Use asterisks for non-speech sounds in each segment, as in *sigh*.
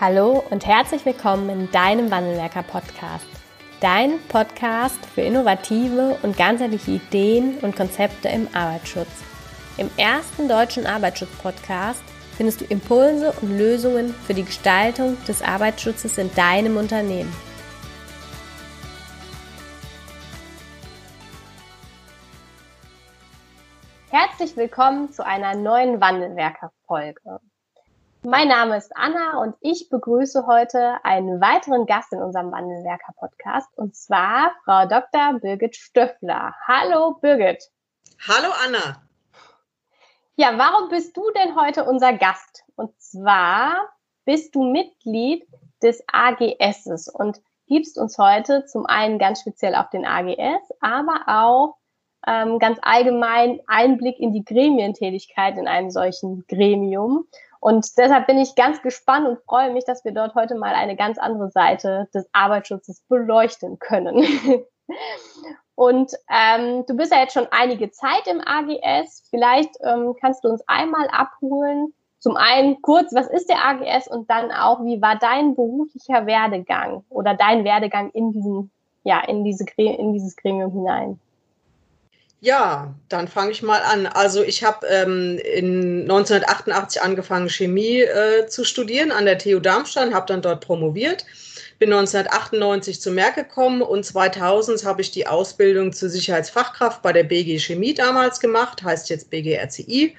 Hallo und herzlich willkommen in deinem Wandelwerker Podcast. Dein Podcast für innovative und ganzheitliche Ideen und Konzepte im Arbeitsschutz. Im ersten deutschen Arbeitsschutz-Podcast findest du Impulse und Lösungen für die Gestaltung des Arbeitsschutzes in deinem Unternehmen. Herzlich willkommen zu einer neuen Wandelwerker-Folge. Mein Name ist Anna und ich begrüße heute einen weiteren Gast in unserem Wandelwerker-Podcast und zwar Frau Dr. Birgit Stöffler. Hallo Birgit. Hallo Anna. Ja, warum bist du denn heute unser Gast? Und zwar bist du Mitglied des AGSs und gibst uns heute zum einen ganz speziell auf den AGS, aber auch ähm, ganz allgemein Einblick in die Gremientätigkeit in einem solchen Gremium. Und deshalb bin ich ganz gespannt und freue mich, dass wir dort heute mal eine ganz andere Seite des Arbeitsschutzes beleuchten können. *laughs* und ähm, du bist ja jetzt schon einige Zeit im AGS. Vielleicht ähm, kannst du uns einmal abholen. Zum einen kurz, was ist der AGS und dann auch, wie war dein beruflicher Werdegang oder dein Werdegang in diesen, ja, in diese, in dieses Gremium hinein? Ja, dann fange ich mal an. Also ich habe ähm, in 1988 angefangen, Chemie äh, zu studieren an der TU Darmstadt, habe dann dort promoviert, bin 1998 zu Merck gekommen und 2000 habe ich die Ausbildung zur Sicherheitsfachkraft bei der BG Chemie damals gemacht, heißt jetzt BG RCI.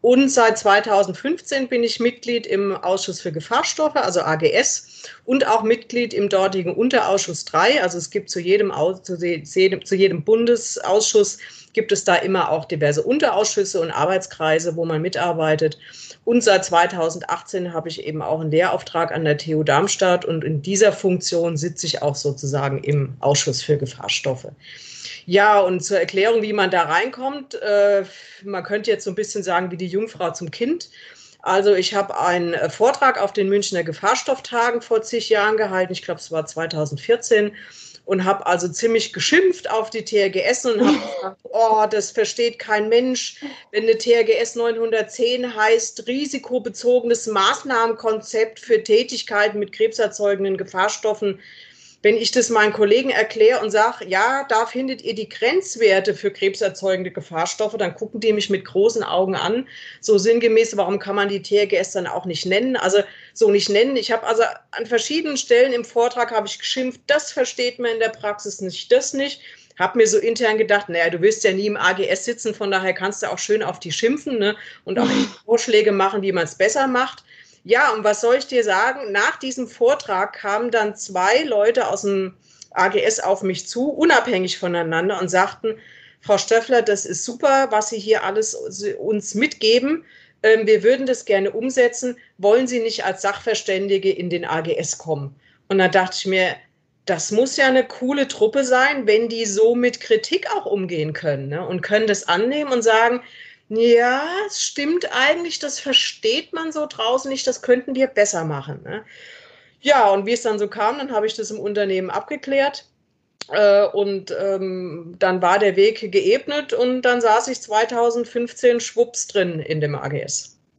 Und seit 2015 bin ich Mitglied im Ausschuss für Gefahrstoffe, also AGS, und auch Mitglied im dortigen Unterausschuss 3. Also es gibt zu jedem, zu jedem, zu jedem Bundesausschuss gibt es da immer auch diverse Unterausschüsse und Arbeitskreise, wo man mitarbeitet. Und seit 2018 habe ich eben auch einen Lehrauftrag an der TU Darmstadt und in dieser Funktion sitze ich auch sozusagen im Ausschuss für Gefahrstoffe. Ja, und zur Erklärung, wie man da reinkommt, äh, man könnte jetzt so ein bisschen sagen wie die Jungfrau zum Kind. Also ich habe einen äh, Vortrag auf den Münchner Gefahrstofftagen vor zig Jahren gehalten, ich glaube es war 2014 und habe also ziemlich geschimpft auf die TRGS und habe gesagt, *laughs* oh, das versteht kein Mensch, wenn eine TRGS 910 heißt risikobezogenes Maßnahmenkonzept für Tätigkeiten mit krebserzeugenden Gefahrstoffen wenn ich das meinen Kollegen erkläre und sage, ja, da findet ihr die Grenzwerte für krebserzeugende Gefahrstoffe, dann gucken die mich mit großen Augen an. So sinngemäß, warum kann man die TRGS dann auch nicht nennen? Also so nicht nennen. Ich habe also an verschiedenen Stellen im Vortrag habe ich geschimpft, das versteht man in der Praxis nicht, das nicht. Habe mir so intern gedacht, naja, du wirst ja nie im AGS sitzen, von daher kannst du auch schön auf die schimpfen ne? und auch *laughs* Vorschläge machen, wie man es besser macht. Ja, und was soll ich dir sagen? Nach diesem Vortrag kamen dann zwei Leute aus dem AGS auf mich zu, unabhängig voneinander, und sagten, Frau Stöffler, das ist super, was Sie hier alles uns mitgeben. Ähm, wir würden das gerne umsetzen. Wollen Sie nicht als Sachverständige in den AGS kommen? Und da dachte ich mir, das muss ja eine coole Truppe sein, wenn die so mit Kritik auch umgehen können ne? und können das annehmen und sagen, ja, es stimmt eigentlich, das versteht man so draußen nicht, das könnten wir besser machen. Ne? Ja, und wie es dann so kam, dann habe ich das im Unternehmen abgeklärt. Äh, und ähm, dann war der Weg geebnet und dann saß ich 2015 schwupps drin in dem AGS. *laughs*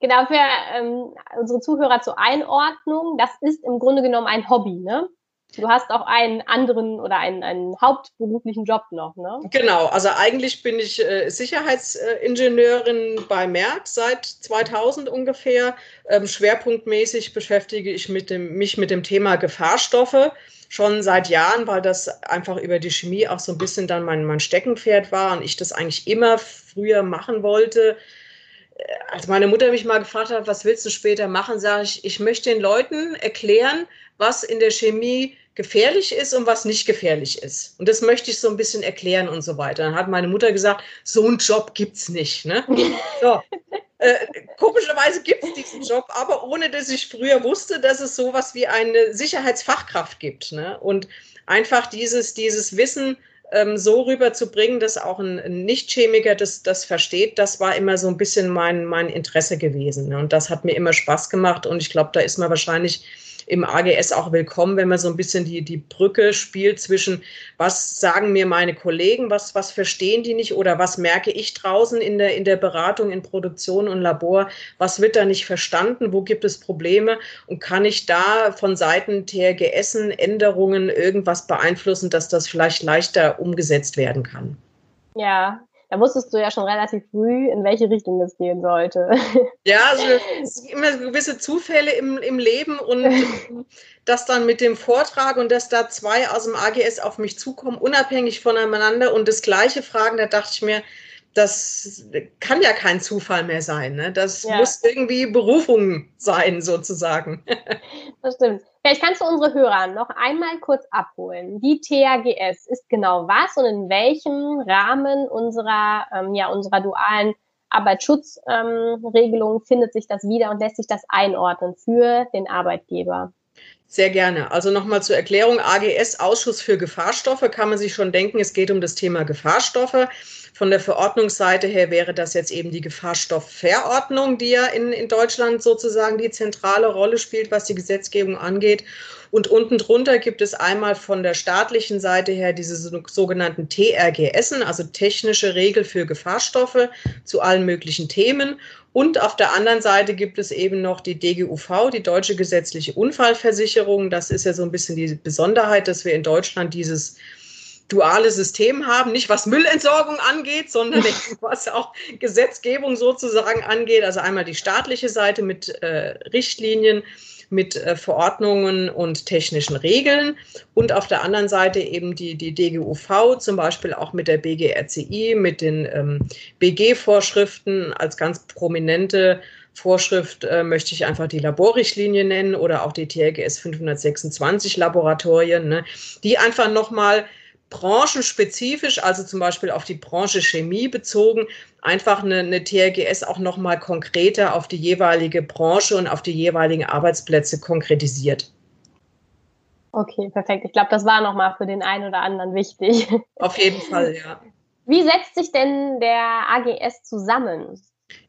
genau, für ähm, unsere Zuhörer zur Einordnung, das ist im Grunde genommen ein Hobby, ne? Du hast auch einen anderen oder einen, einen hauptberuflichen Job noch, ne? Genau, also eigentlich bin ich äh, Sicherheitsingenieurin bei Merck seit 2000 ungefähr. Ähm, schwerpunktmäßig beschäftige ich mit dem, mich mit dem Thema Gefahrstoffe schon seit Jahren, weil das einfach über die Chemie auch so ein bisschen dann mein, mein Steckenpferd war und ich das eigentlich immer früher machen wollte äh, als meine Mutter mich mal gefragt hat, was willst du später machen, sage ich, ich möchte den Leuten erklären, was in der Chemie gefährlich ist und was nicht gefährlich ist. Und das möchte ich so ein bisschen erklären und so weiter. Dann hat meine Mutter gesagt, so einen Job gibt's nicht. Ne? *laughs* So. Äh, komischerweise gibt es diesen Job, aber ohne dass ich früher wusste, dass es sowas wie eine Sicherheitsfachkraft gibt. Ne? Und einfach dieses, dieses Wissen ähm, so rüberzubringen, dass auch ein, ein Nicht-Chemiker das, das versteht, das war immer so ein bisschen mein, mein Interesse gewesen. Ne? Und das hat mir immer Spaß gemacht und ich glaube, da ist man wahrscheinlich im AGS auch willkommen, wenn man so ein bisschen die, die Brücke spielt zwischen, was sagen mir meine Kollegen, was, was verstehen die nicht oder was merke ich draußen in der, in der Beratung, in Produktion und Labor, was wird da nicht verstanden, wo gibt es Probleme und kann ich da von Seiten TRGS Änderungen irgendwas beeinflussen, dass das vielleicht leichter umgesetzt werden kann? Ja, da wusstest du ja schon relativ früh, in welche Richtung es gehen sollte. *laughs* Ja, also es gibt immer gewisse Zufälle im, im Leben und *laughs* das dann mit dem Vortrag und dass da zwei aus dem AGS auf mich zukommen, unabhängig voneinander und das gleiche fragen, da dachte ich mir, das kann ja kein Zufall mehr sein. Ne? Das ja. muss irgendwie Berufung sein, sozusagen. *laughs* Das stimmt. Vielleicht kannst du unsere Hörer noch einmal kurz abholen. Die THGS ist genau was und in welchem Rahmen unserer, ähm, ja, unserer dualen Arbeitsschutzregelung ähm, findet sich das wieder und lässt sich das einordnen für den Arbeitgeber? Sehr gerne. Also nochmal zur Erklärung, AGS, Ausschuss für Gefahrstoffe, kann man sich schon denken, es geht um das Thema Gefahrstoffe. Von der Verordnungsseite her wäre das jetzt eben die Gefahrstoffverordnung, die ja in, in Deutschland sozusagen die zentrale Rolle spielt, was die Gesetzgebung angeht. Und unten drunter gibt es einmal von der staatlichen Seite her diese sogenannten TRGS, also technische Regel für Gefahrstoffe zu allen möglichen Themen. Und auf der anderen Seite gibt es eben noch die DGUV, die Deutsche Gesetzliche Unfallversicherung. Das ist ja so ein bisschen die Besonderheit, dass wir in Deutschland dieses duale System haben, nicht was Müllentsorgung angeht, sondern *laughs* was auch Gesetzgebung sozusagen angeht. Also einmal die staatliche Seite mit äh, Richtlinien, mit äh, Verordnungen und technischen Regeln und auf der anderen Seite eben die, die DGUV, zum Beispiel auch mit der BGRCI, mit den ähm, BG-Vorschriften als ganz prominente Vorschrift äh, möchte ich einfach die Laborrichtlinie nennen oder auch die TRGS 526 Laboratorien, ne, die einfach nochmal branchenspezifisch, also zum Beispiel auf die Branche Chemie bezogen, einfach eine, eine TRGS auch nochmal konkreter auf die jeweilige Branche und auf die jeweiligen Arbeitsplätze konkretisiert. Okay, perfekt. Ich glaube, das war nochmal für den einen oder anderen wichtig. Auf jeden Fall, ja. Wie setzt sich denn der AGS zusammen?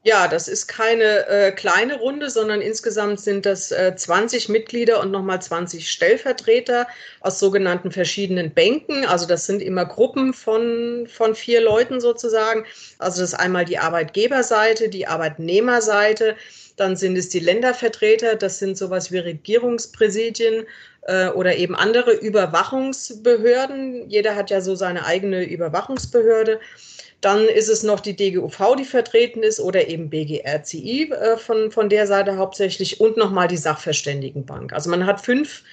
Ja, das ist keine äh, kleine Runde, sondern insgesamt sind das äh, 20 Mitglieder und nochmal 20 Stellvertreter aus sogenannten verschiedenen Bänken. Also das sind immer Gruppen von, von vier Leuten sozusagen. Also das ist einmal die Arbeitgeberseite, die Arbeitnehmerseite, dann sind es die Ländervertreter, das sind sowas wie Regierungspräsidien äh, oder eben andere Überwachungsbehörden. Jeder hat ja so seine eigene Überwachungsbehörde. Dann ist es noch die DGUV, die vertreten ist, oder eben BGRCI äh, von, von der Seite hauptsächlich und nochmal die Sachverständigenbank. Also man hat fünf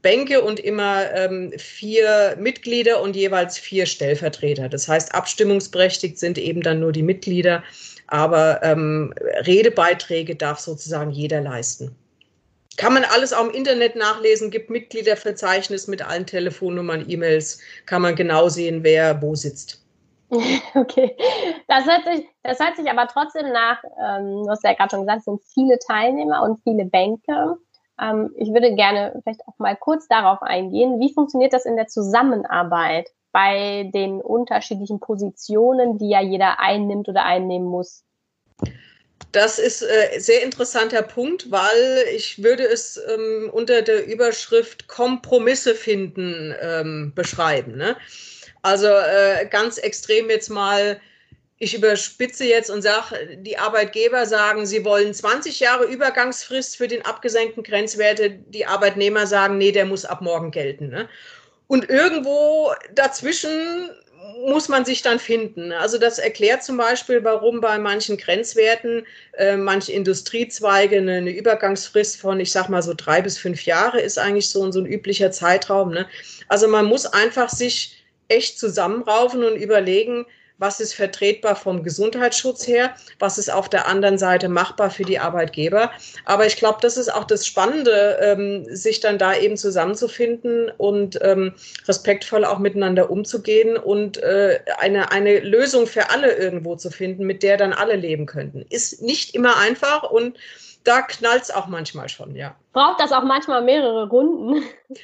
Bänke und immer ähm, vier Mitglieder und jeweils vier Stellvertreter. Das heißt, abstimmungsberechtigt sind eben dann nur die Mitglieder, aber ähm, Redebeiträge darf sozusagen jeder leisten. Kann man alles auch im Internet nachlesen, gibt Mitgliederverzeichnis mit allen Telefonnummern, E-Mails, kann man genau sehen, wer wo sitzt. *laughs* Okay, das hört sich, das hört sich aber trotzdem nach, ähm, du hast ja gerade schon gesagt, es sind viele Teilnehmer und viele Bänke. Ähm, ich würde gerne vielleicht auch mal kurz darauf eingehen. Wie funktioniert das in der Zusammenarbeit bei den unterschiedlichen Positionen, die ja jeder einnimmt oder einnehmen muss? Das ist ein äh, sehr interessanter Punkt, weil ich würde es ähm, unter der Überschrift Kompromisse finden ähm, beschreiben. Ne? Also äh, ganz extrem jetzt mal, ich überspitze jetzt und sage, die Arbeitgeber sagen, sie wollen 20 Jahre Übergangsfrist für den abgesenkten Grenzwerte. Die Arbeitnehmer sagen, nee, der muss ab morgen gelten. Ne? Und irgendwo dazwischen muss man sich dann finden. Also das erklärt zum Beispiel, warum bei manchen Grenzwerten äh, manche Industriezweige eine, eine, Übergangsfrist von, ich sag mal so drei bis fünf Jahre ist eigentlich so, so ein üblicher Zeitraum. Ne? Also man muss einfach sich echt zusammenraufen und überlegen, was ist vertretbar vom Gesundheitsschutz her, was ist auf der anderen Seite machbar für die Arbeitgeber. Aber ich glaube, das ist auch das Spannende, ähm, sich dann da eben zusammenzufinden und ähm, respektvoll auch miteinander umzugehen und äh, eine, eine Lösung für alle irgendwo zu finden, mit der dann alle leben könnten. Ist nicht immer einfach und da knallt es auch manchmal schon, ja. Braucht das auch manchmal mehrere Runden? *laughs*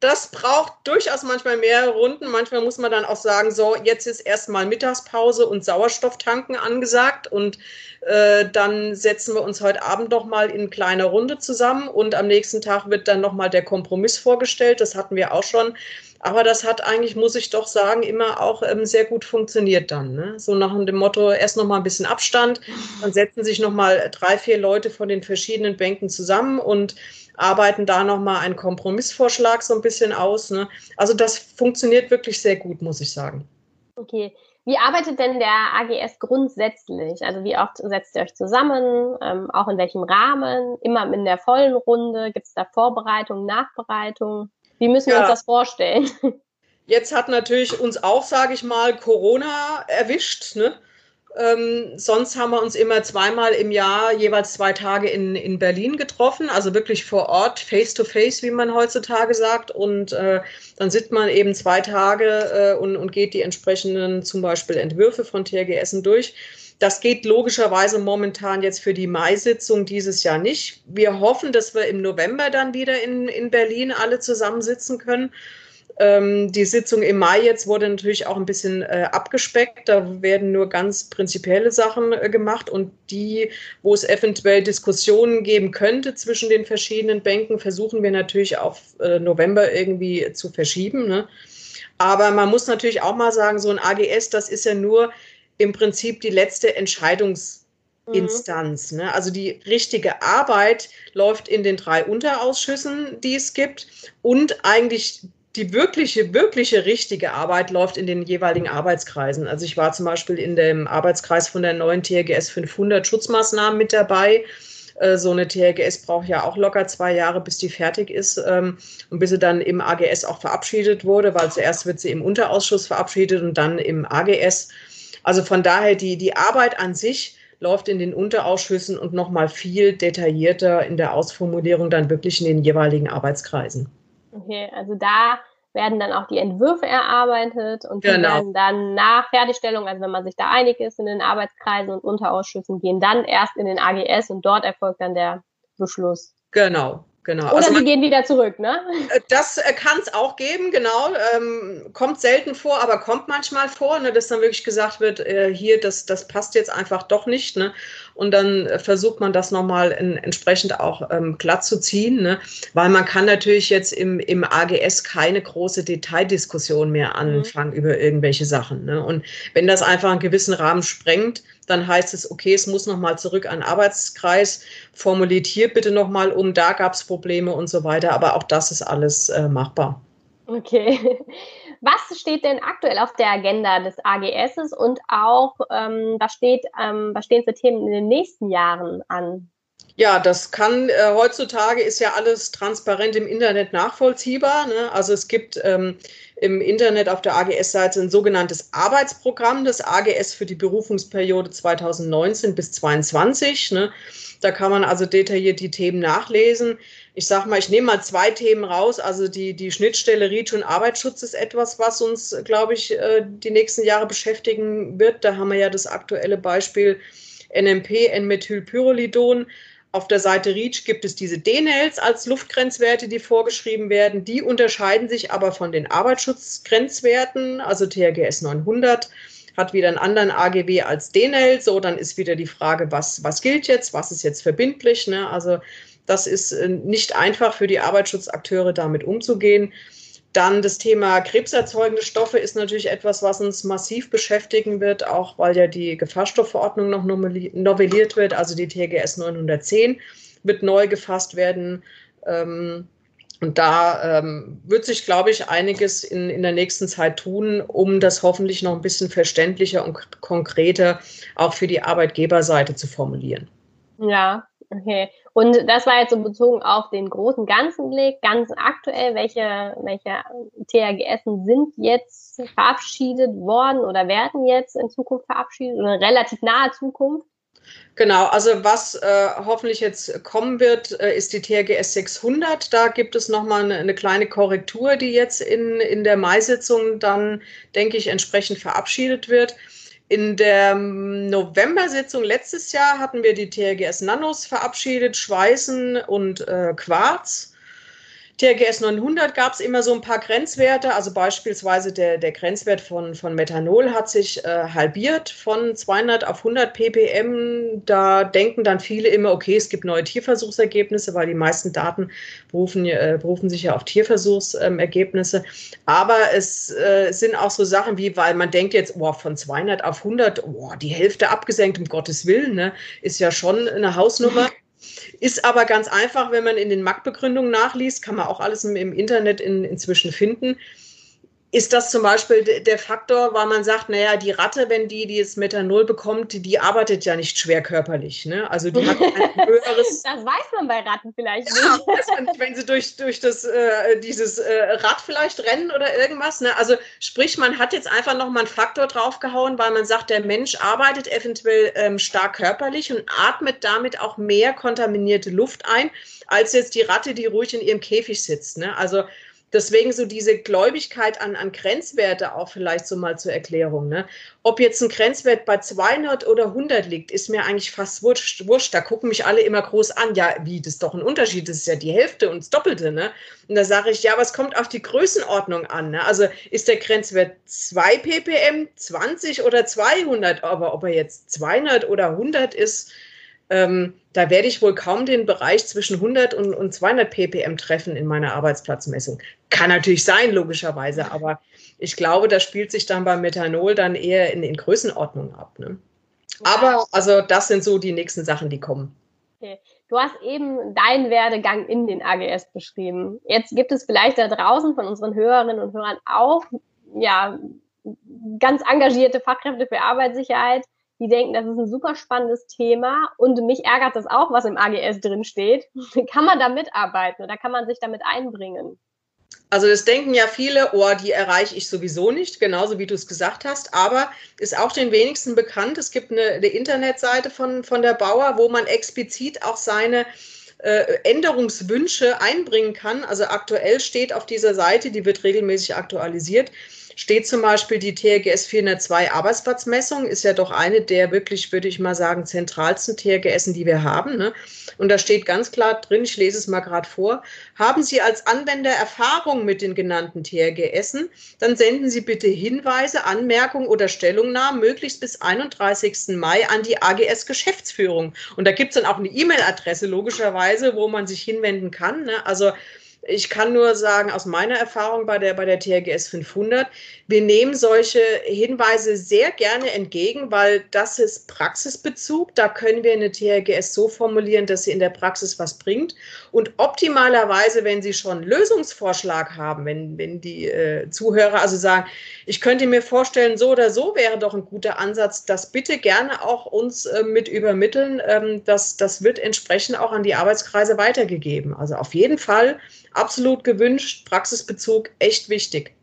Das braucht durchaus manchmal mehrere Runden. Manchmal muss man dann auch sagen, so, jetzt ist erstmal Mittagspause und Sauerstofftanken angesagt und äh, dann setzen wir uns heute Abend noch mal in kleiner Runde zusammen und am nächsten Tag wird dann noch mal der Kompromiss vorgestellt. Das hatten wir auch schon. Aber das hat eigentlich, muss ich doch sagen, immer auch ähm, sehr gut funktioniert dann. Ne? So nach dem Motto, erst noch mal ein bisschen Abstand, dann setzen sich noch mal drei, vier Leute von den verschiedenen Bänken zusammen und arbeiten da noch mal einen Kompromissvorschlag so ein bisschen aus. Ne? Also das funktioniert wirklich sehr gut, muss ich sagen. Okay. Wie arbeitet denn der AGS grundsätzlich? Also wie oft setzt ihr euch zusammen? Ähm, auch in welchem Rahmen? Immer in der vollen Runde? Gibt es da Vorbereitung, Nachbereitung? Wie müssen wir ja. uns das vorstellen? *laughs* Jetzt hat natürlich uns auch, sage ich mal, Corona erwischt. Ne? Ähm, sonst haben wir uns immer zweimal im Jahr jeweils zwei Tage in, in Berlin getroffen, also wirklich vor Ort, face to face, wie man heutzutage sagt. Und äh, dann sitzt man eben zwei Tage äh, und, und geht die entsprechenden zum Beispiel Entwürfe von TRGS durch. Das geht logischerweise momentan jetzt für die Mai-Sitzung dieses Jahr nicht. Wir hoffen, dass wir im November dann wieder in, in Berlin alle zusammensitzen können. Ähm, die Sitzung im Mai jetzt wurde natürlich auch ein bisschen äh, abgespeckt. Da werden nur ganz prinzipielle Sachen äh, gemacht und die, wo es eventuell Diskussionen geben könnte zwischen den verschiedenen Bänken, versuchen wir natürlich auf äh, November irgendwie zu verschieben. Ne? Aber man muss natürlich auch mal sagen, so ein AGS, das ist ja nur im Prinzip die letzte Entscheidungsinstanz. Mhm. Ne? Also die richtige Arbeit läuft in den drei Unterausschüssen, die es gibt. Und eigentlich die wirkliche, wirkliche richtige Arbeit läuft in den jeweiligen Arbeitskreisen. Also ich war zum Beispiel in dem Arbeitskreis von der neuen TRGS 500 Schutzmaßnahmen mit dabei. Äh, so eine TRGS braucht ja auch locker zwei Jahre, bis die fertig ist ähm, und bis sie dann im AGS auch verabschiedet wurde, weil zuerst wird sie im Unterausschuss verabschiedet und dann im AGS. Also von daher, die, die Arbeit an sich läuft in den Unterausschüssen und nochmal viel detaillierter in der Ausformulierung dann wirklich in den jeweiligen Arbeitskreisen. Okay, also da werden dann auch die Entwürfe erarbeitet und die genau. werden dann nach Fertigstellung, also wenn man sich da einig ist in den Arbeitskreisen und Unterausschüssen, gehen dann erst in den AGS und dort erfolgt dann der Beschluss. Genau, Genau. Oder also man, die gehen wieder zurück, ne? Äh, das äh, kann es auch geben, genau. Ähm, kommt selten vor, aber kommt manchmal vor, ne, dass dann wirklich gesagt wird, äh, hier, das, das passt jetzt einfach doch nicht. Ne? Und dann äh, versucht man das nochmal in, entsprechend auch ähm, glatt zu ziehen, ne? weil man kann natürlich jetzt im, im AGS keine große Detaildiskussion mehr mhm. anfangen mhm. über irgendwelche Sachen. Ne? Und wenn das einfach einen gewissen Rahmen sprengt, dann heißt es, okay, es muss nochmal zurück an den Arbeitskreis, formuliert hier bitte nochmal um, da gab es Probleme und so weiter. Aber auch das ist alles äh, machbar. Okay. Was steht denn aktuell auf der Agenda des AGS und auch ähm, was, steht, ähm, was stehen für Themen in den nächsten Jahren an? Ja, das kann, äh, heutzutage ist ja alles transparent im Internet nachvollziehbar. Ne? Also es gibt ähm, im Internet auf der AGS-Seite ein sogenanntes Arbeitsprogramm des AGS für die Berufungsperiode 2019 bis 2022. Ne? Da kann man also detailliert die Themen nachlesen. Ich sage mal, ich nehme mal zwei Themen raus. Also die, die Schnittstelle REACH und Arbeitsschutz ist etwas, was uns, glaube ich, äh, die nächsten Jahre beschäftigen wird. Da haben wir ja das aktuelle Beispiel NMP, N-Methylpyrrolidon. Auf der Seite REACH gibt es diese DNLs als Luftgrenzwerte, die vorgeschrieben werden. Die unterscheiden sich aber von den Arbeitsschutzgrenzwerten, also THGS 900 hat wieder einen anderen AGW als DNL. So, dann ist wieder die Frage, was, was gilt jetzt, was ist jetzt verbindlich. Ne? Also das ist äh, nicht einfach für die Arbeitsschutzakteure damit umzugehen. Dann das Thema krebserzeugende Stoffe ist natürlich etwas, was uns massiv beschäftigen wird, auch weil ja die Gefahrstoffverordnung noch novelliert wird. Also die TGS 910 wird neu gefasst werden. Ähm, und da ähm, wird sich, glaube ich, einiges in, in der nächsten Zeit tun, um das hoffentlich noch ein bisschen verständlicher und konkreter auch für die Arbeitgeberseite zu formulieren. Ja, Okay. Und das war jetzt so bezogen auf den großen ganzen Blick, ganz aktuell, welche, welche THGS sind jetzt verabschiedet worden oder werden jetzt in Zukunft verabschiedet oder relativ nahe Zukunft? Genau, also was äh, hoffentlich jetzt kommen wird, äh, ist die THGS 600. Da gibt es nochmal eine, eine kleine Korrektur, die jetzt in, in der Mai-Sitzung dann, denke ich, entsprechend verabschiedet wird. In der November-Sitzung letztes Jahr hatten wir die TRGS Nanos verabschiedet, Schweißen und äh, Quarz. TRGS 900 gab es immer so ein paar Grenzwerte, also beispielsweise der, der Grenzwert von, von Methanol hat sich äh, halbiert von 200 auf 100 ppm. Da denken dann viele immer, okay, es gibt neue Tierversuchsergebnisse, weil die meisten Daten berufen, äh, berufen sich ja auf Tierversuchsergebnisse. Aber es äh, sind auch so Sachen wie, weil man denkt jetzt, oh, von 200 auf 100, oh, die Hälfte abgesenkt, um Gottes Willen, ne, ist ja schon eine Hausnummer. Ist aber ganz einfach, wenn man in den Marktbegründungen nachliest, kann man auch alles im, Internet in, inzwischen finden ist das zum Beispiel der Faktor, weil man sagt, naja, die Ratte, wenn die, die das Methanol bekommt, die, die arbeitet ja nicht schwer körperlich. Ne? Also die hat ein *laughs* höheres. Das weiß man bei Ratten vielleicht nicht. Ja, weiß man nicht, wenn sie durch, durch das, äh, dieses äh, Rad vielleicht rennen oder irgendwas. Ne? Also sprich, man hat jetzt einfach nochmal einen Faktor draufgehauen, weil man sagt, der Mensch arbeitet eventuell ähm, stark körperlich und atmet damit auch mehr kontaminierte Luft ein, als jetzt die Ratte, die ruhig in ihrem Käfig sitzt. Ne? Also Deswegen so diese Gläubigkeit an, an Grenzwerte auch vielleicht so mal zur Erklärung. Ne? Ob jetzt ein Grenzwert bei 200 oder 100 liegt, ist mir eigentlich fast wurscht. wurscht. Da gucken mich alle immer groß an. Ja, wie, das ist doch ein Unterschied. Das ist ja die Hälfte und das Doppelte. Ne? Und da sage ich, ja, es kommt auf die Größenordnung an. Ne? Also ist der Grenzwert 2 ppm, 20 oder 200? Aber ob er jetzt 200 oder 100 ist, ähm, da werde ich wohl kaum den Bereich zwischen 100 und, und 200 ppm treffen in meiner Arbeitsplatzmessung. Kann natürlich sein, logischerweise, aber ich glaube, das spielt sich dann beim Methanol dann eher in, in Größenordnung ab. Ne? Aber also das sind so die nächsten Sachen, die kommen. Okay. Du hast eben deinen Werdegang in den AGS beschrieben. Jetzt gibt es vielleicht da draußen von unseren Hörerinnen und Hörern auch ja, ganz engagierte Fachkräfte für Arbeitssicherheit, die denken, das ist ein super spannendes Thema und mich ärgert das auch, was im AGS drin steht. *laughs* kann man da mitarbeiten oder kann man sich damit einbringen? Also das denken ja viele, oh, die erreiche ich sowieso nicht, genauso wie du es gesagt hast, aber ist auch den wenigsten bekannt. Es gibt eine, eine Internetseite von, von der Bauer, wo man explizit auch seine äh, Änderungswünsche einbringen kann. Also aktuell steht auf dieser Seite, die wird regelmäßig aktualisiert, steht zum Beispiel die TRGS 402 Arbeitsplatzmessung, ist ja doch eine der wirklich, würde ich mal sagen, zentralsten TRGSen, die wir haben. Ne? Und da steht ganz klar drin, ich lese es mal gerade vor, haben Sie als Anwender Erfahrung mit den genannten TRGSen, dann senden Sie bitte Hinweise, Anmerkungen oder Stellungnahmen möglichst bis 31. Mai an die AGS Geschäftsführung. Und da gibt es dann auch eine E-Mail-Adresse, logischerweise, wo man sich hinwenden kann. Ne? Also ich kann nur sagen, aus meiner Erfahrung bei der, bei der THGS 500, wir nehmen solche Hinweise sehr gerne entgegen, weil das ist Praxisbezug. Da können wir eine THGS so formulieren, dass sie in der Praxis was bringt. Und optimalerweise, wenn Sie schon Lösungsvorschlag haben, wenn, wenn die äh, Zuhörer also sagen, ich könnte mir vorstellen, so oder so wäre doch ein guter Ansatz, das bitte gerne auch uns äh, mit übermitteln. Ähm, das, das wird entsprechend auch an die Arbeitskreise weitergegeben. Also auf jeden Fall absolut gewünscht, Praxisbezug echt wichtig.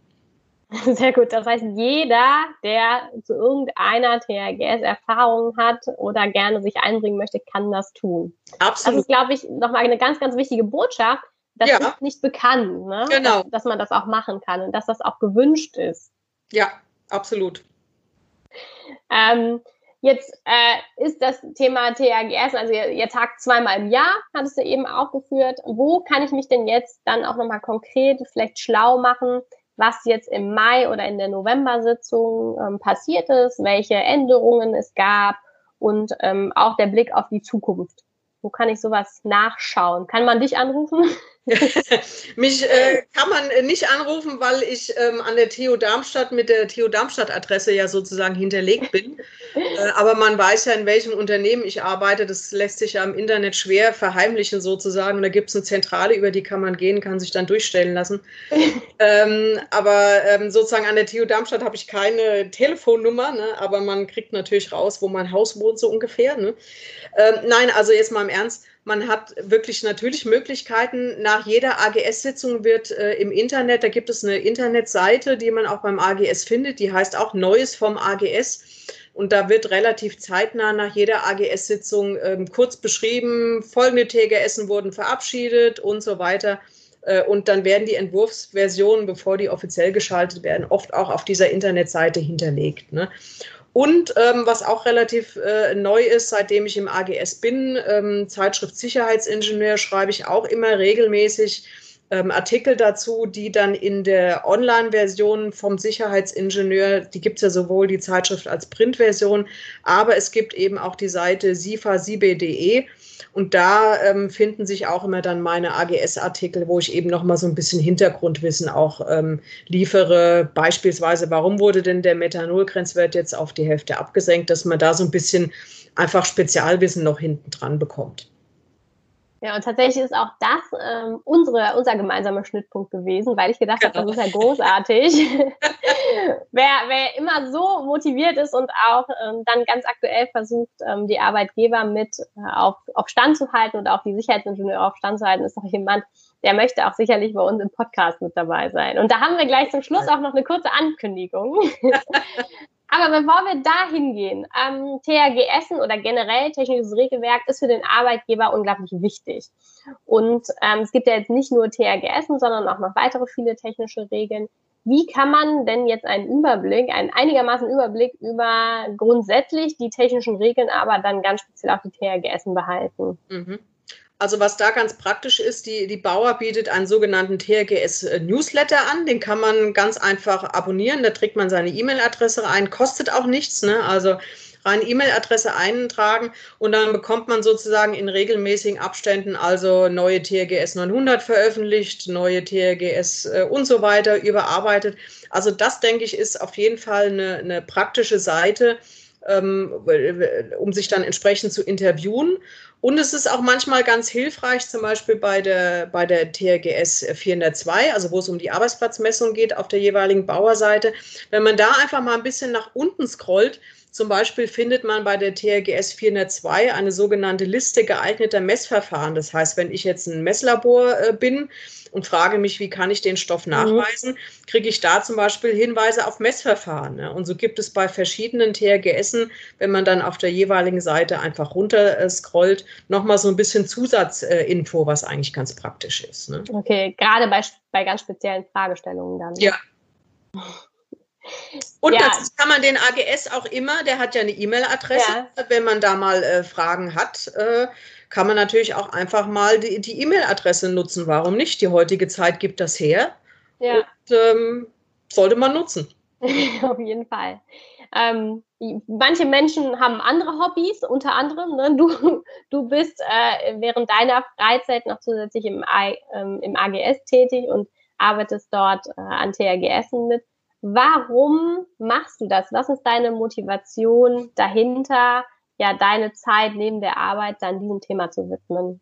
*laughs* Sehr gut. Das heißt, jeder, der zu irgendeiner THGS Erfahrung hat oder gerne sich einbringen möchte, kann das tun. Absolut. Das ist, glaube ich, nochmal eine ganz, ganz wichtige Botschaft. Das ja. ist nicht bekannt, ne? genau. dass, dass man das auch machen kann und dass das auch gewünscht ist. Ja, absolut. Ähm, Jetzt äh, ist das Thema THGS, also ihr, ihr tagt zweimal im Jahr, hattest du eben auch geführt. Wo kann ich mich denn jetzt dann auch nochmal konkret vielleicht schlau machen, was jetzt im Mai oder in der November-Sitzung ähm, passiert ist, welche Änderungen es gab und ähm, auch der Blick auf die Zukunft. Wo kann ich sowas nachschauen? Kann man dich anrufen? *laughs* *laughs* Mich äh, kann man nicht anrufen, weil ich ähm, an der TU Darmstadt mit der TU Darmstadt-Adresse ja sozusagen hinterlegt bin. *laughs* äh, aber man weiß ja, in welchem Unternehmen ich arbeite. Das lässt sich ja im Internet schwer verheimlichen sozusagen. da gibt es eine Zentrale, über die kann man gehen, kann sich dann durchstellen lassen. *laughs* ähm, aber ähm, sozusagen an der TU Darmstadt habe ich keine Telefonnummer, ne? aber man kriegt natürlich raus, wo mein Haus wohnt, so ungefähr. Ne? Ähm, nein, also jetzt mal im Ernst man hat wirklich natürlich Möglichkeiten. Nach jeder AGS-Sitzung wird äh, im Internet, da gibt es eine Internetseite, die man auch beim AGS findet, die heißt auch Neues vom AGS. Und da wird relativ zeitnah nach jeder AGS-Sitzung ähm, kurz beschrieben, folgende TGSen wurden verabschiedet und so weiter. Äh, und dann werden die Entwurfsversionen, bevor die offiziell geschaltet werden, oft auch auf dieser Internetseite hinterlegt. Ne? Und ähm, was auch relativ äh, neu ist, seitdem ich im AGS bin, ähm, Zeitschrift Sicherheitsingenieur, schreibe ich auch immer regelmäßig ähm, Artikel dazu, die dann in der Online-Version vom Sicherheitsingenieur, die gibt es ja sowohl die Zeitschrift als Printversion, aber es gibt eben auch die Seite sifasibe.de und da ähm, finden sich auch immer dann meine AGS-Artikel, wo ich eben nochmal so ein bisschen Hintergrundwissen auch ähm, liefere. Beispielsweise, warum wurde denn der Methanolgrenzwert jetzt auf die Hälfte abgesenkt, dass man da so ein bisschen einfach Spezialwissen noch hinten dran bekommt. Ja, und tatsächlich ist auch das ähm, unsere, unser gemeinsamer Schnittpunkt gewesen, weil ich gedacht genau. habe, das ist ja großartig. *laughs* wer, wer immer so motiviert ist und auch ähm, dann ganz aktuell versucht, ähm, die Arbeitgeber mit äh, auf, auf Stand zu halten und auch die Sicherheitsingenieure auf Stand zu halten, ist doch jemand, der möchte auch sicherlich bei uns im Podcast mit dabei sein. Und da haben wir gleich zum Schluss auch noch eine kurze Ankündigung. *laughs* Aber bevor wir da hingehen, ähm, THG Essen oder generell technisches Regelwerk ist für den Arbeitgeber unglaublich wichtig. Und ähm, es gibt ja jetzt nicht nur THG Essen, sondern auch noch weitere viele technische Regeln. Wie kann man denn jetzt einen Überblick, einen einigermaßen Überblick über grundsätzlich die technischen Regeln, aber dann ganz speziell auch die THG Essen behalten? Mhm. Also was da ganz praktisch ist, die, die Bauer bietet einen sogenannten TRGS-Newsletter an. Den kann man ganz einfach abonnieren. Da trägt man seine E-Mail-Adresse ein, kostet auch nichts. Ne? Also rein E-Mail-Adresse eintragen und dann bekommt man sozusagen in regelmäßigen Abständen also neue TRGS 900 veröffentlicht, neue TRGS äh, und so weiter überarbeitet. Also das, denke ich, ist auf jeden Fall eine, eine praktische Seite, ähm, um sich dann entsprechend zu interviewen. Und es ist auch manchmal ganz hilfreich, zum Beispiel bei der, bei der TRGS 402, also wo es um die Arbeitsplatzmessung geht auf der jeweiligen Bauerseite, wenn man da einfach mal ein bisschen nach unten scrollt, zum Beispiel findet man bei der TRGS 402 eine sogenannte Liste geeigneter Messverfahren. Das heißt, wenn ich jetzt ein Messlabor äh, bin und frage mich, wie kann ich den Stoff mhm. nachweisen, kriege ich da zum Beispiel Hinweise auf Messverfahren. Ne? Und so gibt es bei verschiedenen TRGSen, wenn man dann auf der jeweiligen Seite einfach runter äh, scrollt, nochmal so ein bisschen Zusatzinfo, was eigentlich ganz praktisch ist. Ne? Okay, gerade bei, bei ganz speziellen Fragestellungen dann. Ja. Und ja. das kann man den AGS auch immer, der hat ja eine E-Mail-Adresse. Ja. Wenn man da mal äh, Fragen hat, äh, kann man natürlich auch einfach mal die E-Mail-Adresse nutzen. Warum nicht? Die heutige Zeit gibt das her. Ja. Und, ähm, sollte man nutzen. *laughs* Auf jeden Fall. Ähm, manche Menschen haben andere Hobbys, unter anderem. Ne? Du, *laughs* du bist äh, während deiner Freizeit noch zusätzlich im, I, ähm, im AGS tätig und arbeitest dort äh, an TRGS mit. Warum machst du das? Was ist deine Motivation dahinter, ja, deine Zeit neben der Arbeit dann diesem Thema zu widmen?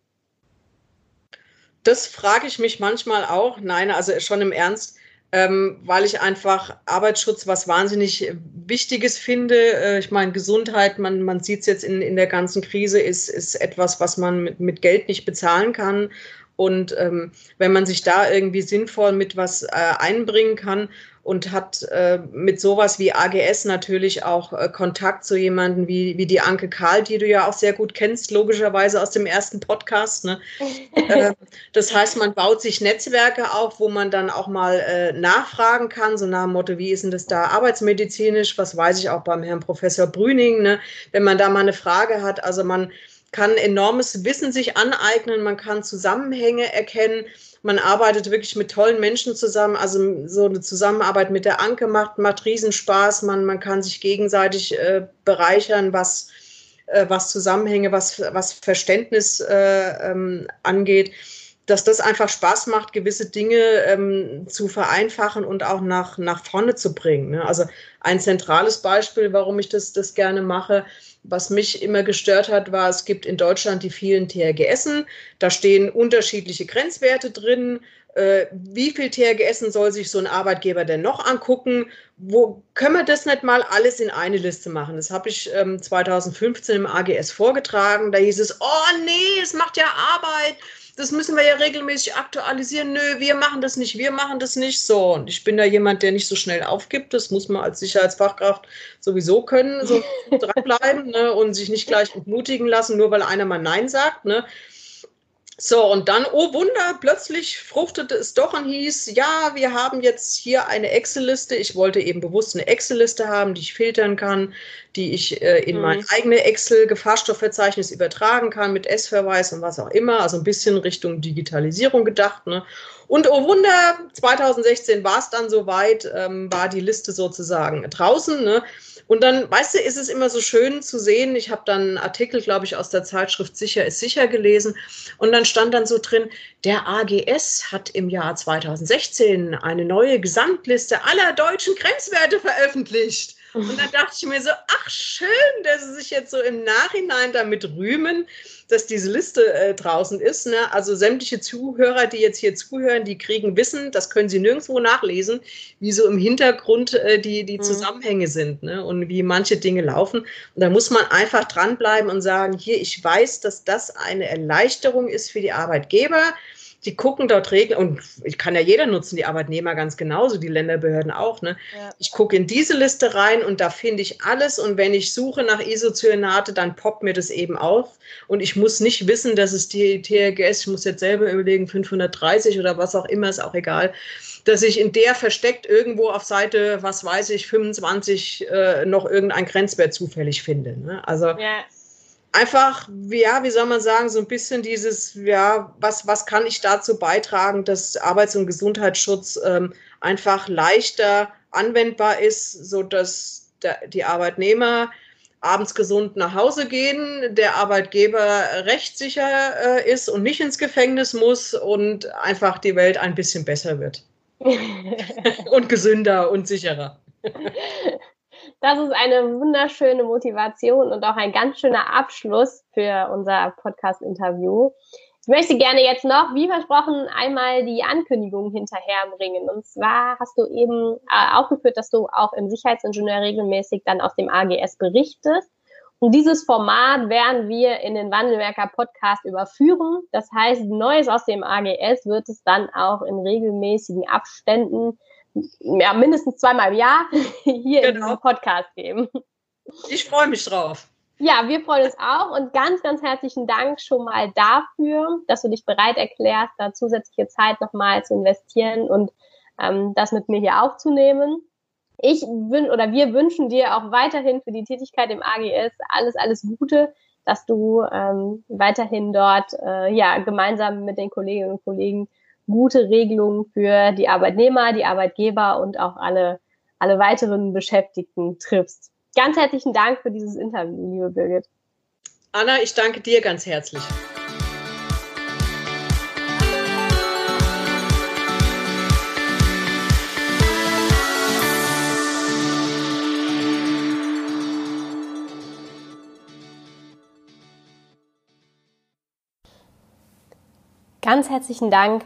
Das frage ich mich manchmal auch. Nein, also schon im Ernst, ähm, weil ich einfach Arbeitsschutz was wahnsinnig Wichtiges finde. Äh, ich meine, Gesundheit, man, man sieht es jetzt in, in der ganzen Krise, ist, ist etwas, was man mit, mit Geld nicht bezahlen kann. Und ähm, wenn man sich da irgendwie sinnvoll mit was äh, einbringen kann und hat äh, mit sowas wie AGS natürlich auch äh, Kontakt zu jemanden wie, wie die Anke Karl, die du ja auch sehr gut kennst, logischerweise aus dem ersten Podcast. Ne? *laughs* äh, das heißt, man baut sich Netzwerke auf, wo man dann auch mal äh, nachfragen kann, so nach dem Motto, wie ist denn das da arbeitsmedizinisch? Was weiß ich auch beim Herrn Professor Brüning, ne? wenn man da mal eine Frage hat. Also man kann enormes Wissen sich aneignen, man kann Zusammenhänge erkennen man arbeitet wirklich mit tollen Menschen zusammen. Also so eine Zusammenarbeit mit der Anke macht, macht Riesenspaß. Man, man kann sich gegenseitig äh, bereichern, was, äh, was Zusammenhänge, was, was Verständnis äh, ähm, angeht. Dass das einfach Spaß macht, gewisse Dinge ähm, zu vereinfachen und auch nach, nach vorne zu bringen. Ne? Also ein zentrales Beispiel, warum ich das, das gerne mache, was mich immer gestört hat, war, es gibt in Deutschland die vielen THGSen. Da stehen unterschiedliche Grenzwerte drin. Äh, wie viel THGSen soll sich so ein Arbeitgeber denn noch angucken? Wo können wir das nicht mal alles in eine Liste machen? Das habe ich ähm, 2015 im AGS vorgetragen. Da hieß es, oh nee, es macht ja Arbeit das müssen wir ja regelmäßig aktualisieren. Nö, wir machen das nicht, wir machen das nicht. So, und ich bin da jemand, der nicht so schnell aufgibt. Das muss man als Sicherheitsfachkraft sowieso können, so *laughs* dranbleiben ne, und sich nicht gleich entmutigen lassen, nur weil einer mal Nein sagt. Ne. So, und dann, oh Wunder, plötzlich fruchtete es doch und hieß, ja, wir haben jetzt hier eine Excel-Liste. Ich wollte eben bewusst eine Excel-Liste haben, die ich filtern kann, die ich äh, in mhm. mein eigenes Excel-Gefahrstoffverzeichnis übertragen kann mit S-Verweis und was auch immer. Also ein bisschen Richtung Digitalisierung gedacht. Ne? Und oh Wunder, 2016 war es dann soweit, ähm, war die Liste sozusagen draußen. Ne? Und dann, weißt du, ist es immer so schön zu sehen. Ich habe dann einen Artikel, glaube ich, aus der Zeitschrift Sicher ist sicher gelesen. Und dann stand dann so drin, der AGS hat im Jahr 2016 eine neue Gesamtliste aller deutschen Grenzwerte veröffentlicht. Und dann dachte ich mir so, ach schön, dass sie sich jetzt so im Nachhinein damit rühmen, dass diese Liste äh, draußen ist. Ne? Also sämtliche Zuhörer, die jetzt hier zuhören, die kriegen Wissen, das können sie nirgendwo nachlesen, wie so im Hintergrund äh, die, die mhm. Zusammenhänge sind ne? und wie manche Dinge laufen. Und da muss man einfach dranbleiben und sagen, hier, ich weiß, dass das eine Erleichterung ist für die Arbeitgeber die gucken dort Regeln und ich kann ja jeder nutzen, die Arbeitnehmer ganz genauso, die Länderbehörden auch. Ne? Ja. Ich gucke in diese Liste rein und da finde ich alles und wenn ich suche nach Isocyanate, dann poppt mir das eben auf und ich muss nicht wissen, dass es die TRGS, ich muss jetzt selber überlegen, 530 oder was auch immer, ist auch egal, dass ich in der versteckt irgendwo auf Seite, was weiß ich, 25 äh, noch irgendein Grenzwert zufällig finde. Ne? Also ja einfach, ja, wie soll man sagen, so ein bisschen dieses, ja, was, was kann ich dazu beitragen, dass Arbeits- und Gesundheitsschutz ähm, einfach leichter anwendbar ist, so dass der, die Arbeitnehmer abends gesund nach Hause gehen, der Arbeitgeber rechtssicher äh, ist und nicht ins Gefängnis muss und einfach die Welt ein bisschen besser wird. *laughs* und gesünder und sicherer. *laughs* Das ist eine wunderschöne Motivation und auch ein ganz schöner Abschluss für unser Podcast-Interview. Ich möchte gerne jetzt noch, wie versprochen, einmal die Ankündigung hinterherbringen. Und zwar hast du eben äh, aufgeführt, dass du auch im Sicherheitsingenieur regelmäßig dann aus dem AGS berichtest. Und dieses Format werden wir in den Wandelwerker Podcast überführen. Das heißt, Neues aus dem AGS wird es dann auch in regelmäßigen Abständen ja, mindestens zweimal im Jahr *laughs* hier genau. in diesem Podcast geben. Ich freue mich drauf. Ja, wir freuen uns auch und ganz, ganz herzlichen Dank schon mal dafür, dass du dich bereit erklärst, da zusätzliche Zeit nochmal zu investieren und ähm, das mit mir hier aufzunehmen. Ich wün oder wir wünschen dir auch weiterhin für die Tätigkeit im AGS alles, alles Gute, dass du ähm, weiterhin dort äh, ja gemeinsam mit den Kolleginnen und Kollegen gute Regelungen für die Arbeitnehmer, die Arbeitgeber und auch alle, alle weiteren Beschäftigten triffst. Ganz herzlichen Dank für dieses Interview, liebe Birgit. Anna, ich danke dir ganz herzlich. Ganz herzlichen Dank